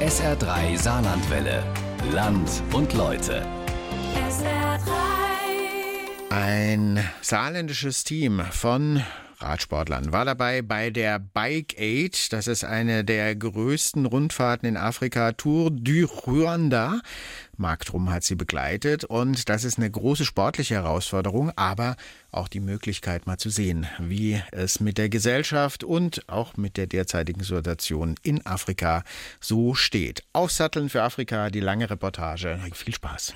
SR3 Saarlandwelle. Land und Leute. SR3. Ein saarländisches Team von Radsportlern war dabei bei der Bike Aid. Das ist eine der größten Rundfahrten in Afrika, Tour du Rwanda. Marc Drum hat sie begleitet und das ist eine große sportliche Herausforderung, aber auch die Möglichkeit mal zu sehen, wie es mit der Gesellschaft und auch mit der derzeitigen Situation in Afrika so steht. Aufsatteln für Afrika, die lange Reportage. Viel Spaß.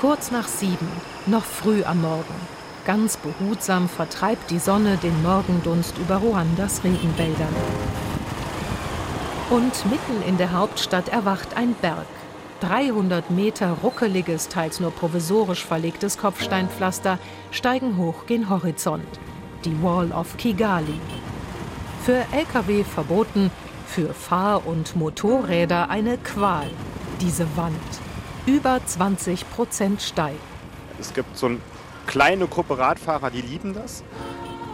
Kurz nach sieben, noch früh am Morgen. Ganz behutsam vertreibt die Sonne den Morgendunst über Ruandas Regenwäldern. Und mitten in der Hauptstadt erwacht ein Berg. 300 Meter ruckeliges, teils nur provisorisch verlegtes Kopfsteinpflaster steigen hoch gen Horizont. Die Wall of Kigali. Für Lkw verboten, für Fahr- und Motorräder eine Qual. Diese Wand. Über 20 Prozent steil. Es gibt so eine kleine Gruppe Radfahrer, die lieben das.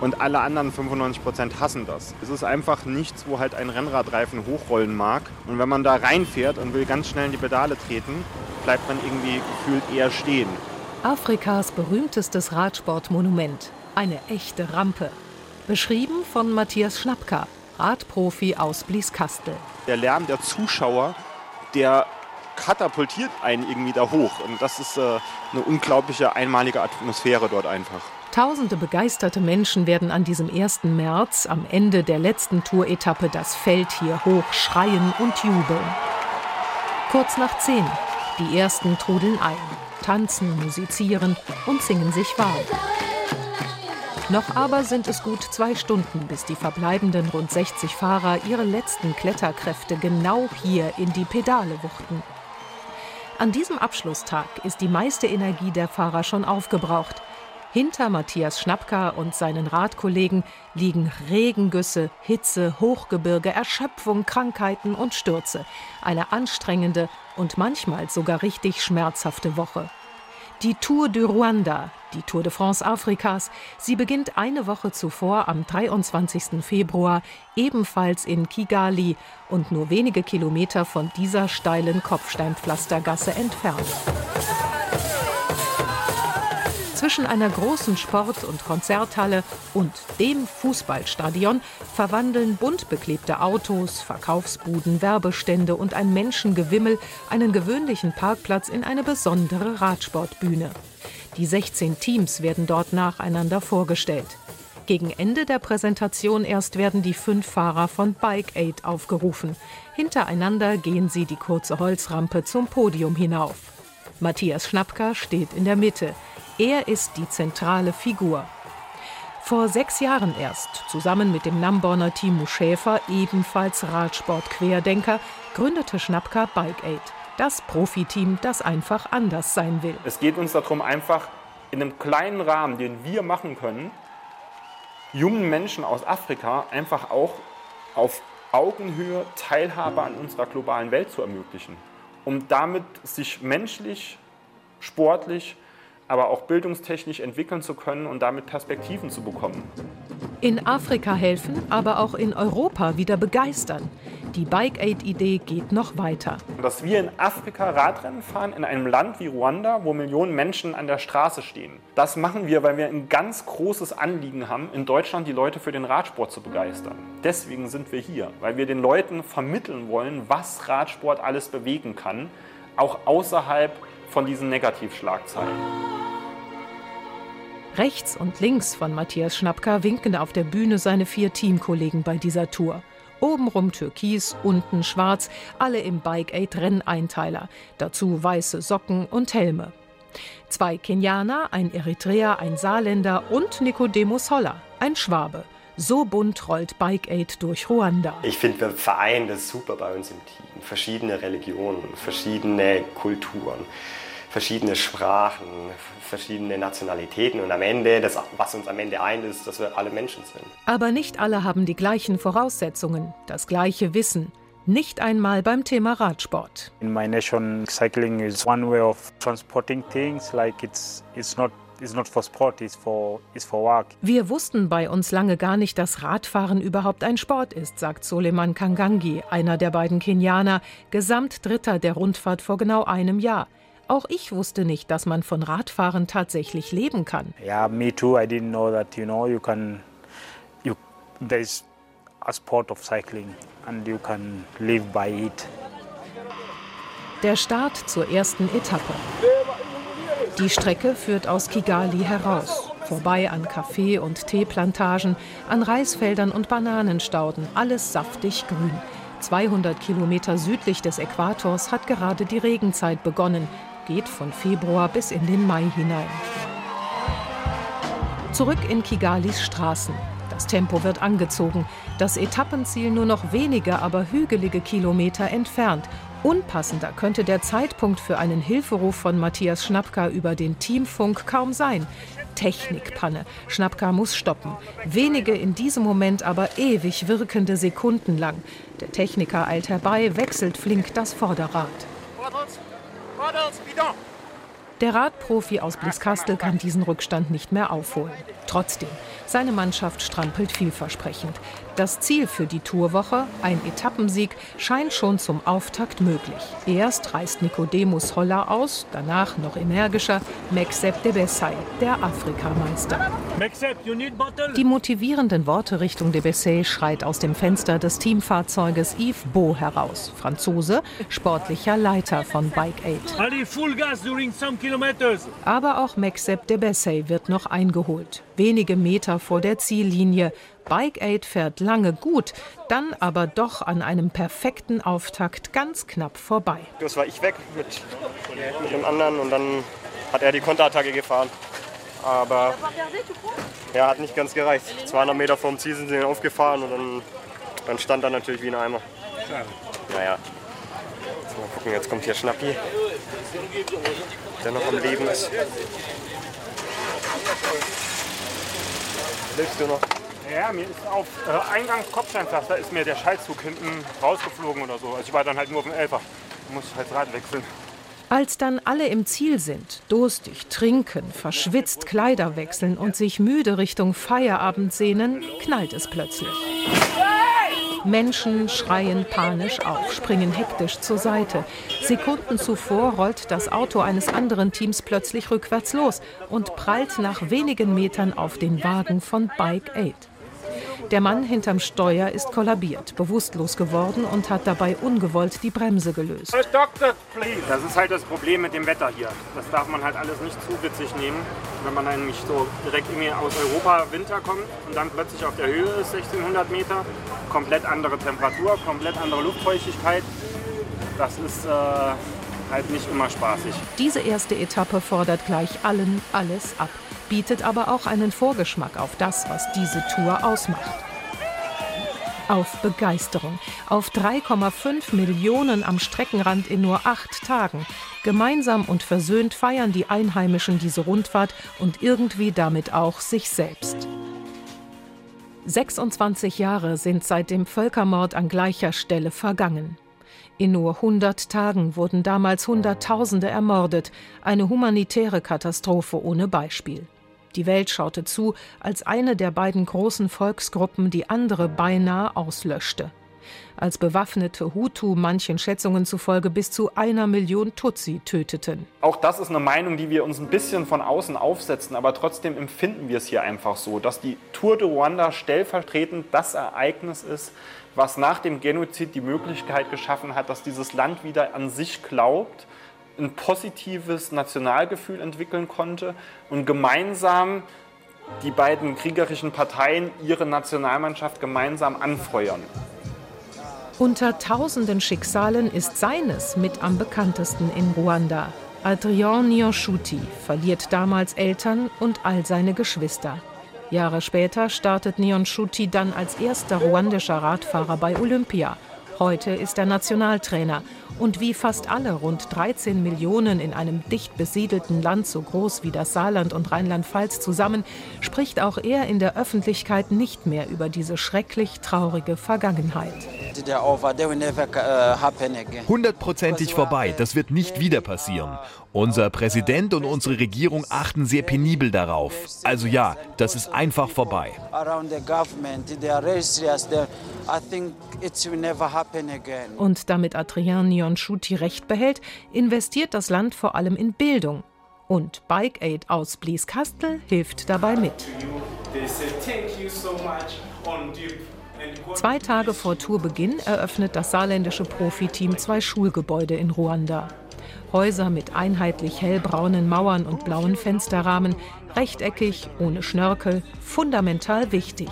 Und alle anderen 95 Prozent hassen das. Es ist einfach nichts, wo halt ein Rennradreifen hochrollen mag. Und wenn man da reinfährt und will ganz schnell in die Pedale treten, bleibt man irgendwie gefühlt eher stehen. Afrikas berühmtestes Radsportmonument. Eine echte Rampe. Beschrieben von Matthias Schnapka, Radprofi aus Blieskastel. Der Lärm der Zuschauer, der katapultiert einen irgendwie da hoch. Und das ist äh, eine unglaubliche, einmalige Atmosphäre dort einfach. Tausende begeisterte Menschen werden an diesem 1. März am Ende der letzten Touretappe das Feld hier hoch schreien und jubeln. Kurz nach zehn. Die ersten trudeln ein, tanzen, musizieren und singen sich warm. Noch aber sind es gut zwei Stunden, bis die verbleibenden rund 60 Fahrer ihre letzten Kletterkräfte genau hier in die Pedale wuchten. An diesem Abschlusstag ist die meiste Energie der Fahrer schon aufgebraucht. Hinter Matthias Schnapka und seinen Radkollegen liegen Regengüsse, Hitze, Hochgebirge, Erschöpfung, Krankheiten und Stürze. Eine anstrengende und manchmal sogar richtig schmerzhafte Woche. Die Tour du Rwanda, die Tour de France Afrikas, sie beginnt eine Woche zuvor am 23. Februar ebenfalls in Kigali und nur wenige Kilometer von dieser steilen Kopfsteinpflastergasse entfernt. Zwischen einer großen Sport- und Konzerthalle und dem Fußballstadion verwandeln bunt beklebte Autos, Verkaufsbuden, Werbestände und ein Menschengewimmel einen gewöhnlichen Parkplatz in eine besondere Radsportbühne. Die 16 Teams werden dort nacheinander vorgestellt. Gegen Ende der Präsentation erst werden die fünf Fahrer von Bike Aid aufgerufen. Hintereinander gehen sie die kurze Holzrampe zum Podium hinauf. Matthias Schnapka steht in der Mitte. Er ist die zentrale Figur. Vor sechs Jahren erst, zusammen mit dem Namborner Timo Schäfer, ebenfalls Radsport-Querdenker, gründete Schnapka Bike Aid. Das Profiteam, das einfach anders sein will. Es geht uns darum, einfach in einem kleinen Rahmen, den wir machen können, jungen Menschen aus Afrika einfach auch auf Augenhöhe Teilhabe an unserer globalen Welt zu ermöglichen, um damit sich menschlich, sportlich, aber auch bildungstechnisch entwickeln zu können und damit Perspektiven zu bekommen. In Afrika helfen, aber auch in Europa wieder begeistern. Die Bike Aid-Idee geht noch weiter. Dass wir in Afrika Radrennen fahren, in einem Land wie Ruanda, wo Millionen Menschen an der Straße stehen. Das machen wir, weil wir ein ganz großes Anliegen haben, in Deutschland die Leute für den Radsport zu begeistern. Deswegen sind wir hier, weil wir den Leuten vermitteln wollen, was Radsport alles bewegen kann, auch außerhalb von diesen Negativschlagzeilen. Rechts und links von Matthias Schnapka winken auf der Bühne seine vier Teamkollegen bei dieser Tour. Obenrum türkis, unten schwarz, alle im Bike Aid Renneinteiler. Dazu weiße Socken und Helme. Zwei Kenianer, ein Eritreer, ein Saarländer und Nicodemus Holler, ein Schwabe. So bunt rollt Bike Aid durch Ruanda. Ich finde, wir vereinen das super bei uns im Team. Verschiedene Religionen, verschiedene Kulturen, verschiedene Sprachen, verschiedene Nationalitäten und am Ende, das, was uns am Ende eint, ist, dass wir alle Menschen sind. Aber nicht alle haben die gleichen Voraussetzungen, das gleiche Wissen. Nicht einmal beim Thema Radsport. In my nation, cycling is one way of transporting things. Like it's it's not Wir wussten bei uns lange gar nicht, dass Radfahren überhaupt ein Sport ist, sagt Soleiman Kangangi, einer der beiden Kenianer, Gesamtdritter der Rundfahrt vor genau einem Jahr. Auch ich wusste nicht, dass man von Radfahren tatsächlich leben kann. Yeah, me too. I didn't know that you know you can you there is a sport of cycling and you can live by it. Der Start zur ersten Etappe. Die Strecke führt aus Kigali heraus, vorbei an Kaffee- und Teeplantagen, an Reisfeldern und Bananenstauden, alles saftig grün. 200 Kilometer südlich des Äquators hat gerade die Regenzeit begonnen geht von Februar bis in den Mai hinein. Zurück in Kigalis Straßen. Das Tempo wird angezogen. Das Etappenziel nur noch wenige, aber hügelige Kilometer entfernt. Unpassender könnte der Zeitpunkt für einen Hilferuf von Matthias Schnappka über den Teamfunk kaum sein. Technikpanne. Schnappka muss stoppen. Wenige in diesem Moment aber ewig wirkende Sekunden lang. Der Techniker eilt herbei, wechselt flink das Vorderrad. Der Radprofi aus Blieskastel kann diesen Rückstand nicht mehr aufholen. Trotzdem, seine Mannschaft strampelt vielversprechend. Das Ziel für die Tourwoche, ein Etappensieg, scheint schon zum Auftakt möglich. Erst reißt Nicodemus Holler aus, danach noch energischer Mexep de Bessay, der Afrikameister. Die motivierenden Worte Richtung de Bessay schreit aus dem Fenster des Teamfahrzeuges Yves Beau heraus. Franzose, sportlicher Leiter von Bike Aid. Aber auch Mexep de Bessay wird noch eingeholt. Wenige Meter vor der Ziellinie. Bike Aid fährt lange gut, dann aber doch an einem perfekten Auftakt ganz knapp vorbei. Das war ich weg mit, mit dem anderen und dann hat er die Konterattacke gefahren. Aber ja, hat nicht ganz gereicht. 200 Meter vorm Ziel sind sie aufgefahren und dann, dann stand er natürlich wie ein Eimer. Naja. Jetzt mal gucken, jetzt kommt hier Schnappi, der noch am Leben ist. Lebst du noch? Ja, mir ist auf äh, Eingang Kopfsteinpflaster ist mir der Schaltzug hinten rausgeflogen oder so. Also ich war dann halt nur auf dem Elfer. Da muss ich halt Rad wechseln. Als dann alle im Ziel sind, durstig, trinken, verschwitzt Kleider wechseln und sich müde Richtung Feierabend sehnen, knallt es plötzlich. Menschen schreien panisch auf, springen hektisch zur Seite. Sekunden zuvor rollt das Auto eines anderen Teams plötzlich rückwärts los und prallt nach wenigen Metern auf den Wagen von Bike Aid. Der Mann hinterm Steuer ist kollabiert, bewusstlos geworden und hat dabei ungewollt die Bremse gelöst. Das ist halt das Problem mit dem Wetter hier. Das darf man halt alles nicht zu witzig nehmen. Wenn man nämlich so direkt irgendwie aus Europa Winter kommt und dann plötzlich auf der Höhe ist, 1600 Meter, komplett andere Temperatur, komplett andere Luftfeuchtigkeit. Das ist äh, halt nicht immer spaßig. Diese erste Etappe fordert gleich allen alles ab, bietet aber auch einen Vorgeschmack auf das, was diese Tour ausmacht. Auf Begeisterung, auf 3,5 Millionen am Streckenrand in nur acht Tagen. Gemeinsam und versöhnt feiern die Einheimischen diese Rundfahrt und irgendwie damit auch sich selbst. 26 Jahre sind seit dem Völkermord an gleicher Stelle vergangen. In nur 100 Tagen wurden damals Hunderttausende ermordet, eine humanitäre Katastrophe ohne Beispiel. Die Welt schaute zu, als eine der beiden großen Volksgruppen die andere beinahe auslöschte. Als bewaffnete Hutu manchen Schätzungen zufolge bis zu einer Million Tutsi töteten. Auch das ist eine Meinung, die wir uns ein bisschen von außen aufsetzen, aber trotzdem empfinden wir es hier einfach so, dass die Tour de Ruanda stellvertretend das Ereignis ist, was nach dem Genozid die Möglichkeit geschaffen hat, dass dieses Land wieder an sich glaubt, ein positives Nationalgefühl entwickeln konnte und gemeinsam die beiden kriegerischen Parteien ihre Nationalmannschaft gemeinsam anfeuern. Unter tausenden Schicksalen ist seines mit am bekanntesten in Ruanda. Adrien Nyoshuti verliert damals Eltern und all seine Geschwister. Jahre später startet Nyonshuti dann als erster ruandischer Radfahrer bei Olympia Heute ist er Nationaltrainer. Und wie fast alle rund 13 Millionen in einem dicht besiedelten Land so groß wie das Saarland und Rheinland-Pfalz zusammen, spricht auch er in der Öffentlichkeit nicht mehr über diese schrecklich traurige Vergangenheit. Hundertprozentig vorbei, das wird nicht wieder passieren. Unser Präsident und unsere Regierung achten sehr penibel darauf. Also ja, das ist einfach vorbei. Und damit Adrian Nionchuti recht behält, investiert das Land vor allem in Bildung. Und Bike Aid aus Blieskastel hilft dabei mit. Zwei Tage vor Tourbeginn eröffnet das saarländische Profiteam zwei Schulgebäude in Ruanda. Häuser mit einheitlich hellbraunen Mauern und blauen Fensterrahmen, rechteckig, ohne Schnörkel, fundamental wichtig.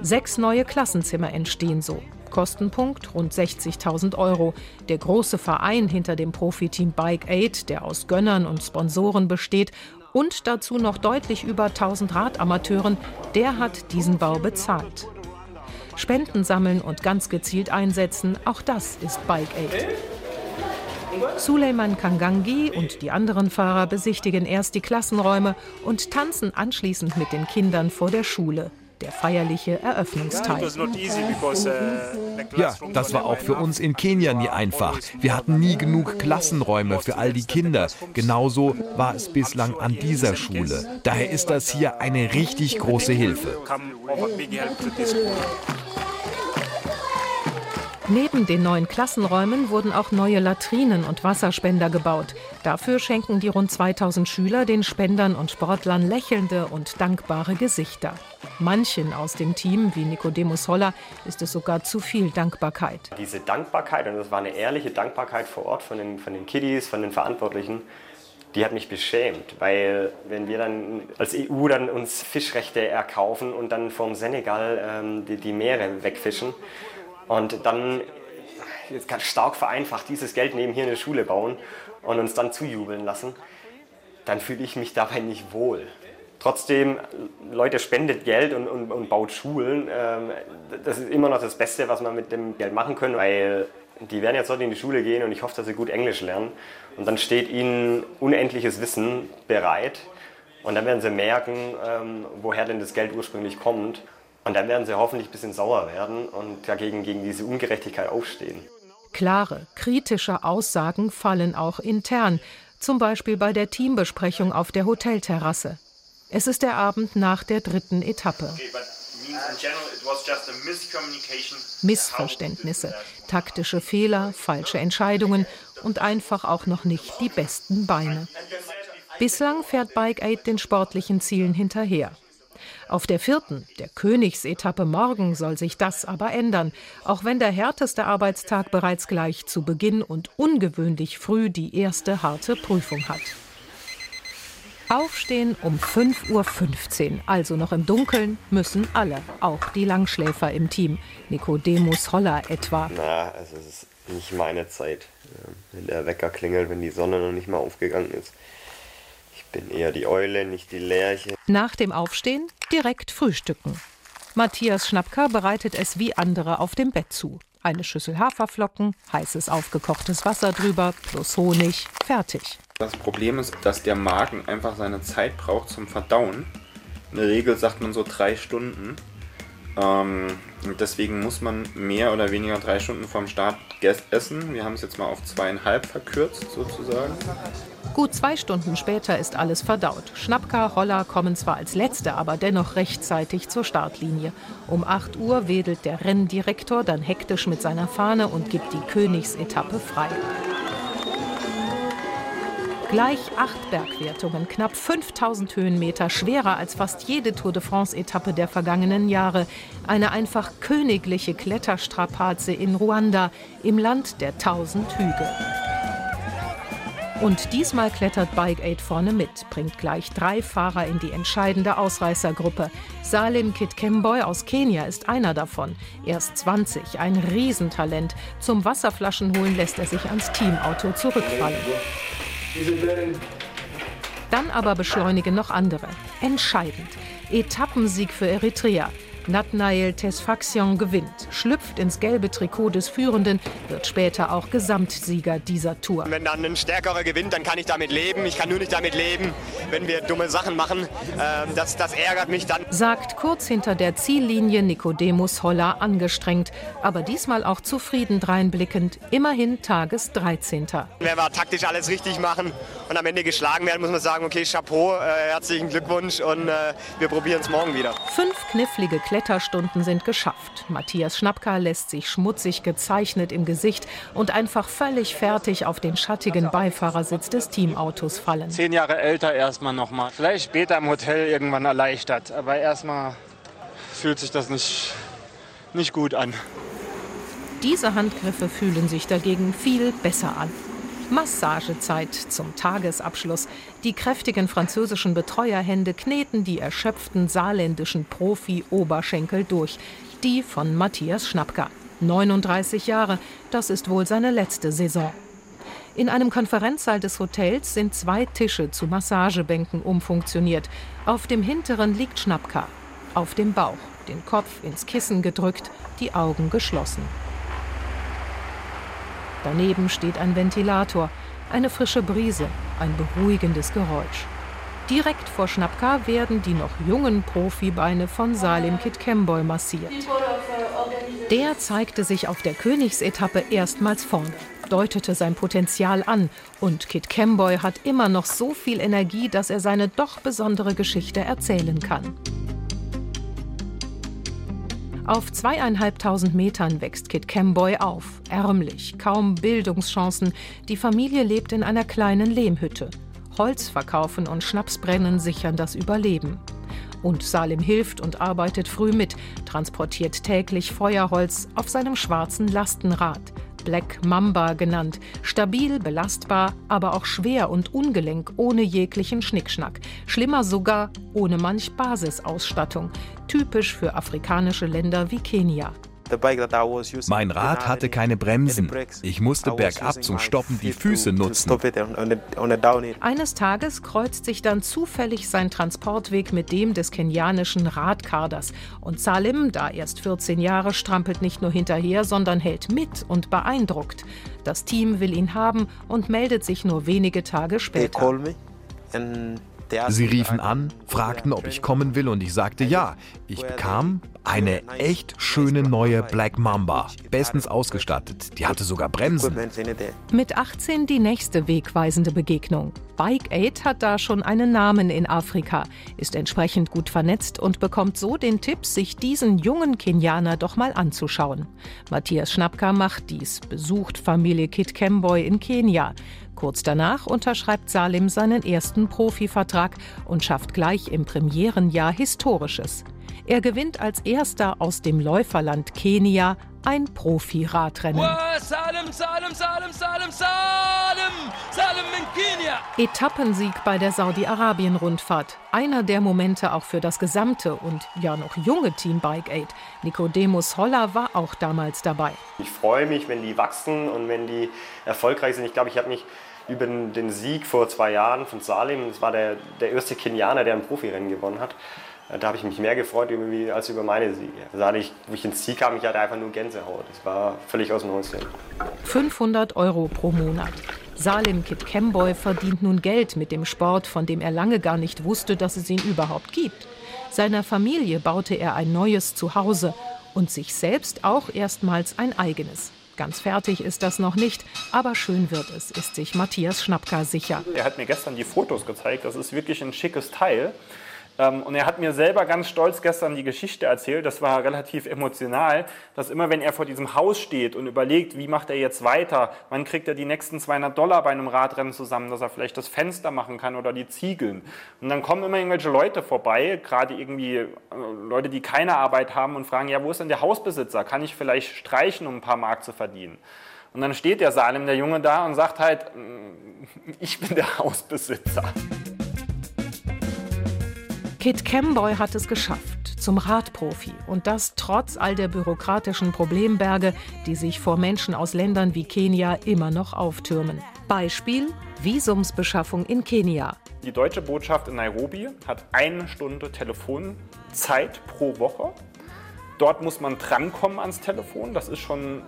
Sechs neue Klassenzimmer entstehen so. Kostenpunkt rund 60.000 Euro. Der große Verein hinter dem Profiteam Bike Aid, der aus Gönnern und Sponsoren besteht und dazu noch deutlich über 1000 Radamateuren, der hat diesen Bau bezahlt. Spenden sammeln und ganz gezielt einsetzen, auch das ist Bike Aid. Suleiman Kangangi und die anderen Fahrer besichtigen erst die Klassenräume und tanzen anschließend mit den Kindern vor der Schule. Der feierliche Eröffnungsteil. Ja, das war auch für uns in Kenia nie einfach. Wir hatten nie genug Klassenräume für all die Kinder. Genauso war es bislang an dieser Schule. Daher ist das hier eine richtig große Hilfe. Neben den neuen Klassenräumen wurden auch neue Latrinen und Wasserspender gebaut. Dafür schenken die rund 2000 Schüler den Spendern und Sportlern lächelnde und dankbare Gesichter. Manchen aus dem Team, wie Nicodemus Holler, ist es sogar zu viel Dankbarkeit. Diese Dankbarkeit, und das war eine ehrliche Dankbarkeit vor Ort von den, von den Kiddies, von den Verantwortlichen, die hat mich beschämt, weil wenn wir dann als EU dann uns Fischrechte erkaufen und dann vom Senegal ähm, die, die Meere wegfischen, und dann, jetzt ganz stark vereinfacht, dieses Geld neben hier eine Schule bauen und uns dann zujubeln lassen, dann fühle ich mich dabei nicht wohl. Trotzdem, Leute spendet Geld und, und, und baut Schulen. Ähm, das ist immer noch das Beste, was man mit dem Geld machen können, weil die werden jetzt heute in die Schule gehen und ich hoffe, dass sie gut Englisch lernen. Und dann steht ihnen unendliches Wissen bereit. Und dann werden sie merken, ähm, woher denn das Geld ursprünglich kommt. Und dann werden sie hoffentlich ein bisschen sauer werden und dagegen gegen diese Ungerechtigkeit aufstehen. Klare, kritische Aussagen fallen auch intern, zum Beispiel bei der Teambesprechung auf der Hotelterrasse. Es ist der Abend nach der dritten Etappe. Missverständnisse, taktische Fehler, falsche Entscheidungen und einfach auch noch nicht die besten Beine. Bislang fährt Bike Aid den sportlichen Zielen hinterher. Auf der vierten, der Königsetappe morgen, soll sich das aber ändern, auch wenn der härteste Arbeitstag bereits gleich zu Beginn und ungewöhnlich früh die erste harte Prüfung hat. Aufstehen um 5.15 Uhr, also noch im Dunkeln, müssen alle, auch die Langschläfer im Team. Nicodemus Holler etwa. Na, also es ist nicht meine Zeit, wenn der Wecker klingelt, wenn die Sonne noch nicht mal aufgegangen ist bin eher die Eule, nicht die Lerche. Nach dem Aufstehen direkt frühstücken. Matthias Schnappker bereitet es wie andere auf dem Bett zu. Eine Schüssel Haferflocken, heißes aufgekochtes Wasser drüber, plus Honig, fertig. Das Problem ist, dass der Magen einfach seine Zeit braucht zum Verdauen. In der Regel sagt man so drei Stunden. Ähm, deswegen muss man mehr oder weniger drei Stunden vorm Start essen. Wir haben es jetzt mal auf zweieinhalb verkürzt sozusagen. Gut zwei Stunden später ist alles verdaut. Schnappka, Roller kommen zwar als Letzte, aber dennoch rechtzeitig zur Startlinie. Um 8 Uhr wedelt der Renndirektor dann hektisch mit seiner Fahne und gibt die Königsetappe frei. Gleich acht Bergwertungen, knapp 5000 Höhenmeter, schwerer als fast jede Tour de France-Etappe der vergangenen Jahre. Eine einfach königliche Kletterstrapaze in Ruanda, im Land der tausend Hügel. Und diesmal klettert Bike Aid vorne mit, bringt gleich drei Fahrer in die entscheidende Ausreißergruppe. Salim Kitkemboy aus Kenia ist einer davon. Erst 20, ein Riesentalent. Zum Wasserflaschenholen lässt er sich ans Teamauto zurückfallen. Dann aber beschleunigen noch andere. Entscheidend. Etappensieg für Eritrea. Nathnael Tesfaxion gewinnt, schlüpft ins gelbe Trikot des Führenden, wird später auch Gesamtsieger dieser Tour. Wenn dann ein Stärkerer gewinnt, dann kann ich damit leben. Ich kann nur nicht damit leben, wenn wir dumme Sachen machen. Ähm, das, das ärgert mich dann. Sagt kurz hinter der Ziellinie Nicodemus Holler angestrengt, aber diesmal auch zufrieden dreinblickend, immerhin Tages 13. Wenn wir taktisch alles richtig machen und am Ende geschlagen werden, muss man sagen, okay, Chapeau, äh, herzlichen Glückwunsch und äh, wir probieren es morgen wieder. Fünf knifflige Kletterstunden sind geschafft. Matthias Schnappka lässt sich schmutzig gezeichnet im Gesicht und einfach völlig fertig auf den schattigen Beifahrersitz des Teamautos fallen. Zehn Jahre älter erstmal nochmal. Vielleicht später im Hotel irgendwann erleichtert. Aber erstmal fühlt sich das nicht, nicht gut an. Diese Handgriffe fühlen sich dagegen viel besser an. Massagezeit zum Tagesabschluss. Die kräftigen französischen Betreuerhände kneten die erschöpften saarländischen Profi-Oberschenkel durch. Die von Matthias Schnappka. 39 Jahre, das ist wohl seine letzte Saison. In einem Konferenzsaal des Hotels sind zwei Tische zu Massagebänken umfunktioniert. Auf dem hinteren liegt Schnappka. Auf dem Bauch, den Kopf ins Kissen gedrückt, die Augen geschlossen. Daneben steht ein Ventilator, eine frische Brise, ein beruhigendes Geräusch. Direkt vor Schnappka werden die noch jungen Profibeine von Salim Kitkemboy massiert. Der zeigte sich auf der Königsetappe erstmals vorne, deutete sein Potenzial an und Kit Kemboy hat immer noch so viel Energie, dass er seine doch besondere Geschichte erzählen kann. Auf zweieinhalbtausend Metern wächst Kit Kemboy auf, ärmlich, kaum Bildungschancen. Die Familie lebt in einer kleinen Lehmhütte. Holz verkaufen und Schnapsbrennen sichern das Überleben. Und Salim hilft und arbeitet früh mit, transportiert täglich Feuerholz auf seinem schwarzen Lastenrad. Black Mamba genannt. Stabil, belastbar, aber auch schwer und ungelenk, ohne jeglichen Schnickschnack. Schlimmer sogar ohne manch Basisausstattung. Typisch für afrikanische Länder wie Kenia. Mein Rad hatte keine Bremsen. Ich musste bergab zum Stoppen die Füße nutzen. Eines Tages kreuzt sich dann zufällig sein Transportweg mit dem des kenianischen Radkaders. Und Salim, da erst 14 Jahre, strampelt nicht nur hinterher, sondern hält mit und beeindruckt. Das Team will ihn haben und meldet sich nur wenige Tage später. Sie riefen an, fragten, ob ich kommen will und ich sagte ja. Ich bekam eine echt schöne neue Black Mamba, bestens ausgestattet. Die hatte sogar Bremsen. Mit 18 die nächste wegweisende Begegnung. Bike Aid hat da schon einen Namen in Afrika, ist entsprechend gut vernetzt und bekommt so den Tipp, sich diesen jungen Kenianer doch mal anzuschauen. Matthias Schnappka macht dies, besucht Familie Kit Kemboy in Kenia. Kurz danach unterschreibt Salim seinen ersten Profivertrag und schafft gleich im Premierenjahr Historisches. Er gewinnt als erster aus dem Läuferland Kenia ein Profi-Radrennen. Salim, Salim, Salim, Salim, Salim, Salim in Kenia. Etappensieg bei der Saudi-Arabien-Rundfahrt. Einer der Momente auch für das gesamte und ja noch junge Team Bike Aid. Nicodemus Holler war auch damals dabei. Ich freue mich, wenn die wachsen und wenn die erfolgreich sind. Ich glaube, ich habe mich über den Sieg vor zwei Jahren von Salim, das war der, der erste Kenianer, der ein Profirennen gewonnen hat, äh, da habe ich mich mehr gefreut irgendwie als über meine Siege. Da hatte ich, wo ich ins Ziel kam, ich hatte einfach nur Gänsehaut. Das war völlig aus dem Häuschen. 500 Euro pro Monat. Salim Kit Kemboy verdient nun Geld mit dem Sport, von dem er lange gar nicht wusste, dass es ihn überhaupt gibt. Seiner Familie baute er ein neues Zuhause und sich selbst auch erstmals ein eigenes. Ganz fertig ist das noch nicht, aber schön wird es, ist sich Matthias Schnappka sicher. Er hat mir gestern die Fotos gezeigt. Das ist wirklich ein schickes Teil. Ähm, und er hat mir selber ganz stolz gestern die Geschichte erzählt, das war relativ emotional, dass immer wenn er vor diesem Haus steht und überlegt, wie macht er jetzt weiter, wann kriegt er die nächsten 200 Dollar bei einem Radrennen zusammen, dass er vielleicht das Fenster machen kann oder die Ziegeln. Und dann kommen immer irgendwelche Leute vorbei, gerade irgendwie äh, Leute, die keine Arbeit haben und fragen, ja, wo ist denn der Hausbesitzer? Kann ich vielleicht streichen, um ein paar Mark zu verdienen? Und dann steht der Salem, der Junge, da und sagt halt, ich bin der Hausbesitzer. Kit Kemboy hat es geschafft zum Radprofi und das trotz all der bürokratischen Problemberge, die sich vor Menschen aus Ländern wie Kenia immer noch auftürmen. Beispiel Visumsbeschaffung in Kenia. Die deutsche Botschaft in Nairobi hat eine Stunde Telefonzeit pro Woche Dort muss man drankommen ans Telefon. Das ist schon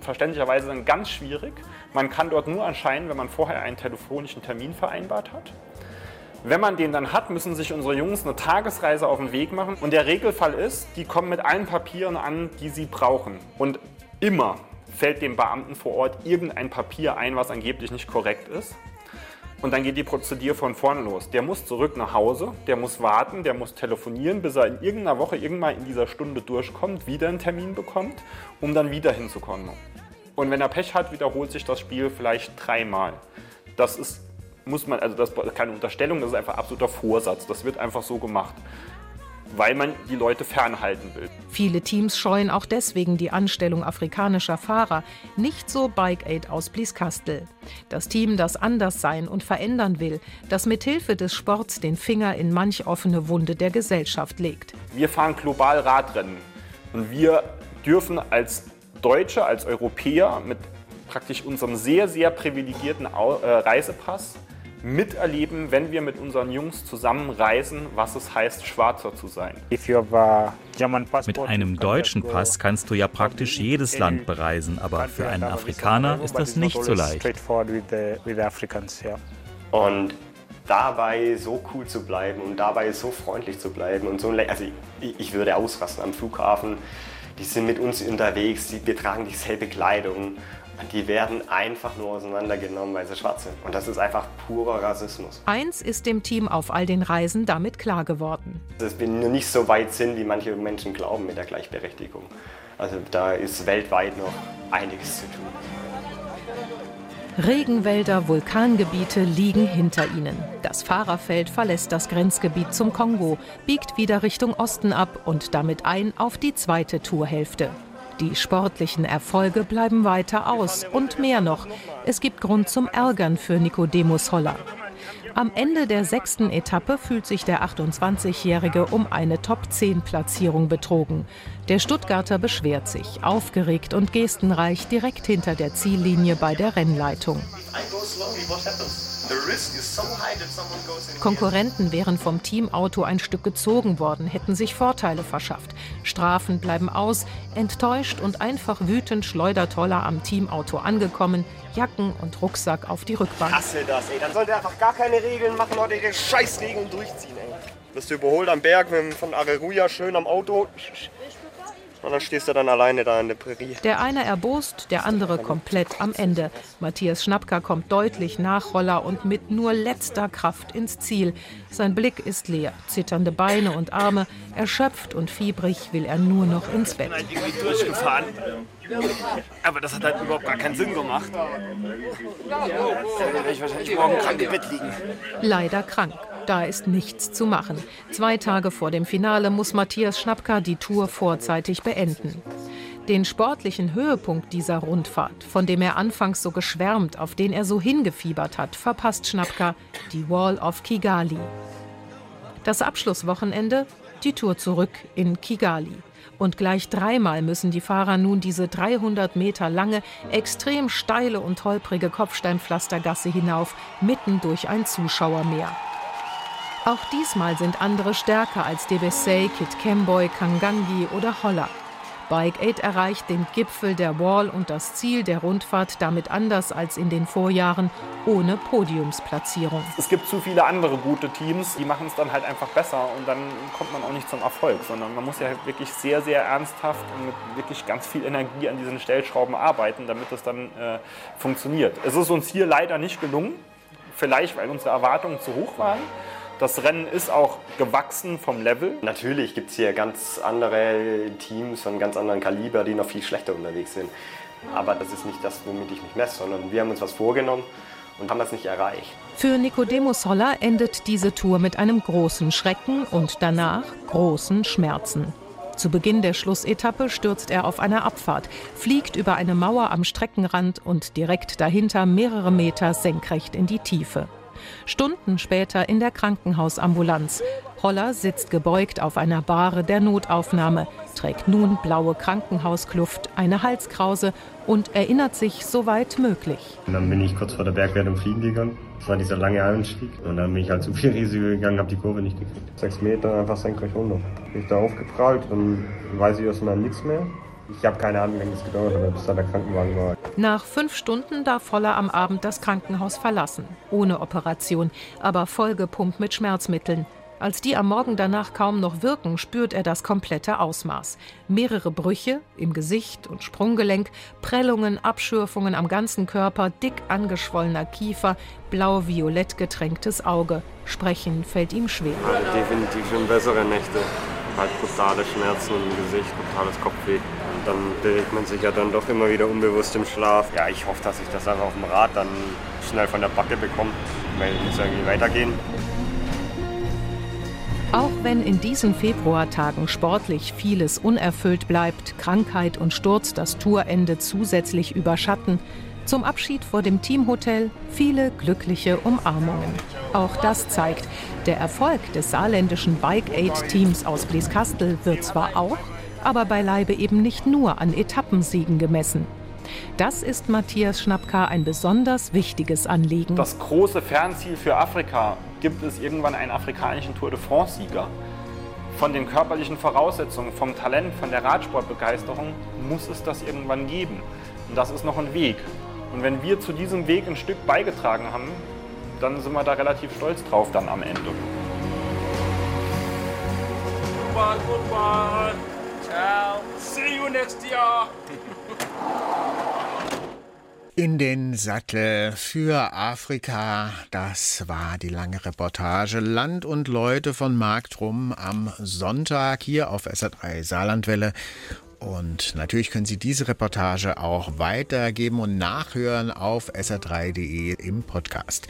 verständlicherweise dann ganz schwierig. Man kann dort nur erscheinen, wenn man vorher einen telefonischen Termin vereinbart hat. Wenn man den dann hat, müssen sich unsere Jungs eine Tagesreise auf den Weg machen. Und der Regelfall ist, die kommen mit allen Papieren an, die sie brauchen. Und immer fällt dem Beamten vor Ort irgendein Papier ein, was angeblich nicht korrekt ist. Und dann geht die Prozedur von vorne los. Der muss zurück nach Hause, der muss warten, der muss telefonieren, bis er in irgendeiner Woche irgendwann in dieser Stunde durchkommt, wieder einen Termin bekommt, um dann wieder hinzukommen. Und wenn er Pech hat, wiederholt sich das Spiel vielleicht dreimal. Das ist, muss man, also das ist keine Unterstellung, das ist einfach absoluter Vorsatz. Das wird einfach so gemacht weil man die Leute fernhalten will. Viele Teams scheuen auch deswegen die Anstellung afrikanischer Fahrer. Nicht so Bike Aid aus Blieskastel. Das Team, das anders sein und verändern will, das mithilfe des Sports den Finger in manch offene Wunde der Gesellschaft legt. Wir fahren global Radrennen und wir dürfen als Deutsche, als Europäer mit praktisch unserem sehr, sehr privilegierten äh, Reisepass miterleben, wenn wir mit unseren Jungs zusammen reisen, was es heißt, Schwarzer zu sein. Mit einem deutschen Pass kannst du ja praktisch jedes Land bereisen, aber für einen Afrikaner ist das nicht so leicht. Und dabei so cool zu bleiben und dabei so freundlich zu bleiben und so, also ich, ich würde ausrasten am Flughafen. Die sind mit uns unterwegs, wir tragen dieselbe Kleidung die werden einfach nur auseinandergenommen, weil sie schwarz sind. Und das ist einfach purer Rassismus. Eins ist dem Team auf all den Reisen damit klar geworden. Dass wir nur nicht so weit sind, wie manche Menschen glauben mit der Gleichberechtigung. Also da ist weltweit noch einiges zu tun. Regenwälder, Vulkangebiete liegen hinter ihnen. Das Fahrerfeld verlässt das Grenzgebiet zum Kongo, biegt wieder Richtung Osten ab und damit ein auf die zweite Tourhälfte. Die sportlichen Erfolge bleiben weiter aus und mehr noch. Es gibt Grund zum Ärgern für Nicodemus Holler. Am Ende der sechsten Etappe fühlt sich der 28-Jährige um eine Top-10-Platzierung betrogen. Der Stuttgarter beschwert sich, aufgeregt und gestenreich direkt hinter der Ziellinie bei der Rennleitung. Konkurrenten wären vom Teamauto ein Stück gezogen worden, hätten sich Vorteile verschafft. Strafen bleiben aus. Enttäuscht und einfach wütend schleudert Holler am Teamauto angekommen, Jacken und Rucksack auf die Rückbank. Hasse das, ey. Dann sollte er einfach gar keine Regeln machen, Leute, die Scheißregeln durchziehen, ey. Wirst du überholt am Berg von Areruja, schön am Auto. Und dann stehst du dann alleine da in der Prärie. Der eine erbost, der andere komplett am Ende. Matthias Schnappker kommt deutlich nach Roller und mit nur letzter Kraft ins Ziel. Sein Blick ist leer, zitternde Beine und Arme, erschöpft und fiebrig will er nur noch ins Bett. Ich bin irgendwie durchgefahren. Aber das hat halt überhaupt gar keinen Sinn gemacht. Dann werde ich wahrscheinlich morgen krank im Bett liegen. Leider krank. Da ist nichts zu machen. Zwei Tage vor dem Finale muss Matthias Schnappka die Tour vorzeitig beenden. Den sportlichen Höhepunkt dieser Rundfahrt, von dem er anfangs so geschwärmt, auf den er so hingefiebert hat, verpasst Schnappka die Wall of Kigali. Das Abschlusswochenende, die Tour zurück in Kigali. Und gleich dreimal müssen die Fahrer nun diese 300 Meter lange, extrem steile und holprige Kopfsteinpflastergasse hinauf, mitten durch ein Zuschauermeer. Auch diesmal sind andere stärker als Debesay, Kit Kemboy, Kangangi oder Holler. Bike Aid erreicht den Gipfel der Wall und das Ziel der Rundfahrt damit anders als in den Vorjahren, ohne Podiumsplatzierung. Es gibt zu viele andere gute Teams, die machen es dann halt einfach besser und dann kommt man auch nicht zum Erfolg, sondern man muss ja wirklich sehr, sehr ernsthaft und mit wirklich ganz viel Energie an diesen Stellschrauben arbeiten, damit es dann äh, funktioniert. Es ist uns hier leider nicht gelungen, vielleicht weil unsere Erwartungen zu hoch waren. Das Rennen ist auch gewachsen vom Level. Natürlich gibt es hier ganz andere Teams von ganz anderen Kaliber, die noch viel schlechter unterwegs sind. Aber das ist nicht das, womit ich mich messe, sondern wir haben uns was vorgenommen und haben das nicht erreicht. Für Nicodemus Holler endet diese Tour mit einem großen Schrecken und danach großen Schmerzen. Zu Beginn der Schlussetappe stürzt er auf einer Abfahrt, fliegt über eine Mauer am Streckenrand und direkt dahinter mehrere Meter senkrecht in die Tiefe. Stunden später in der Krankenhausambulanz. Holler sitzt gebeugt auf einer Bahre der Notaufnahme. trägt nun blaue Krankenhauskluft, eine Halskrause und erinnert sich soweit möglich. Und dann bin ich kurz vor der Bergwertung fliegen gegangen. Das war dieser lange Anstieg. Und dann bin ich halt zu viel Risiko gegangen, habe die Kurve nicht gekriegt. Sechs Meter einfach senkrecht runter. Bin ich da aufgeprallt, dann weiß ich erstmal nichts mehr. Ich habe keine Ahnung, wie lange es gedauert hat, bis da der Krankenwagen war. Nach fünf Stunden darf Voller am Abend das Krankenhaus verlassen. Ohne Operation, aber vollgepumpt mit Schmerzmitteln. Als die am Morgen danach kaum noch wirken, spürt er das komplette Ausmaß. Mehrere Brüche im Gesicht und Sprunggelenk, Prellungen, Abschürfungen am ganzen Körper, dick angeschwollener Kiefer, blau-violett getränktes Auge. Sprechen fällt ihm schwer. Definitiv schon bessere Nächte. Halt brutale Schmerzen im Gesicht, brutales Kopfweh. Dann bewegt man sich ja dann doch immer wieder unbewusst im Schlaf. Ja, ich hoffe, dass ich das einfach auf dem Rad dann schnell von der Backe bekomme, weil es muss irgendwie weitergehen. Auch wenn in diesen Februartagen sportlich vieles unerfüllt bleibt, Krankheit und Sturz das Tourende zusätzlich überschatten, zum Abschied vor dem Teamhotel viele glückliche Umarmungen. Auch das zeigt, der Erfolg des saarländischen Bike Aid Teams aus Blieskastel wird zwar auch, aber beileibe eben nicht nur an Etappensiegen gemessen. Das ist Matthias Schnappka ein besonders wichtiges Anliegen. Das große Fernziel für Afrika gibt es irgendwann einen afrikanischen Tour de France-Sieger. Von den körperlichen Voraussetzungen, vom Talent, von der Radsportbegeisterung muss es das irgendwann geben. Und das ist noch ein Weg. Und wenn wir zu diesem Weg ein Stück beigetragen haben, dann sind wir da relativ stolz drauf dann am Ende. Goodbye, goodbye. Ciao. See you next year. In den Sattel für Afrika. Das war die lange Reportage Land und Leute von Marktrum am Sonntag hier auf SA3 Saarlandwelle. Und natürlich können Sie diese Reportage auch weitergeben und nachhören auf sr3.de im Podcast.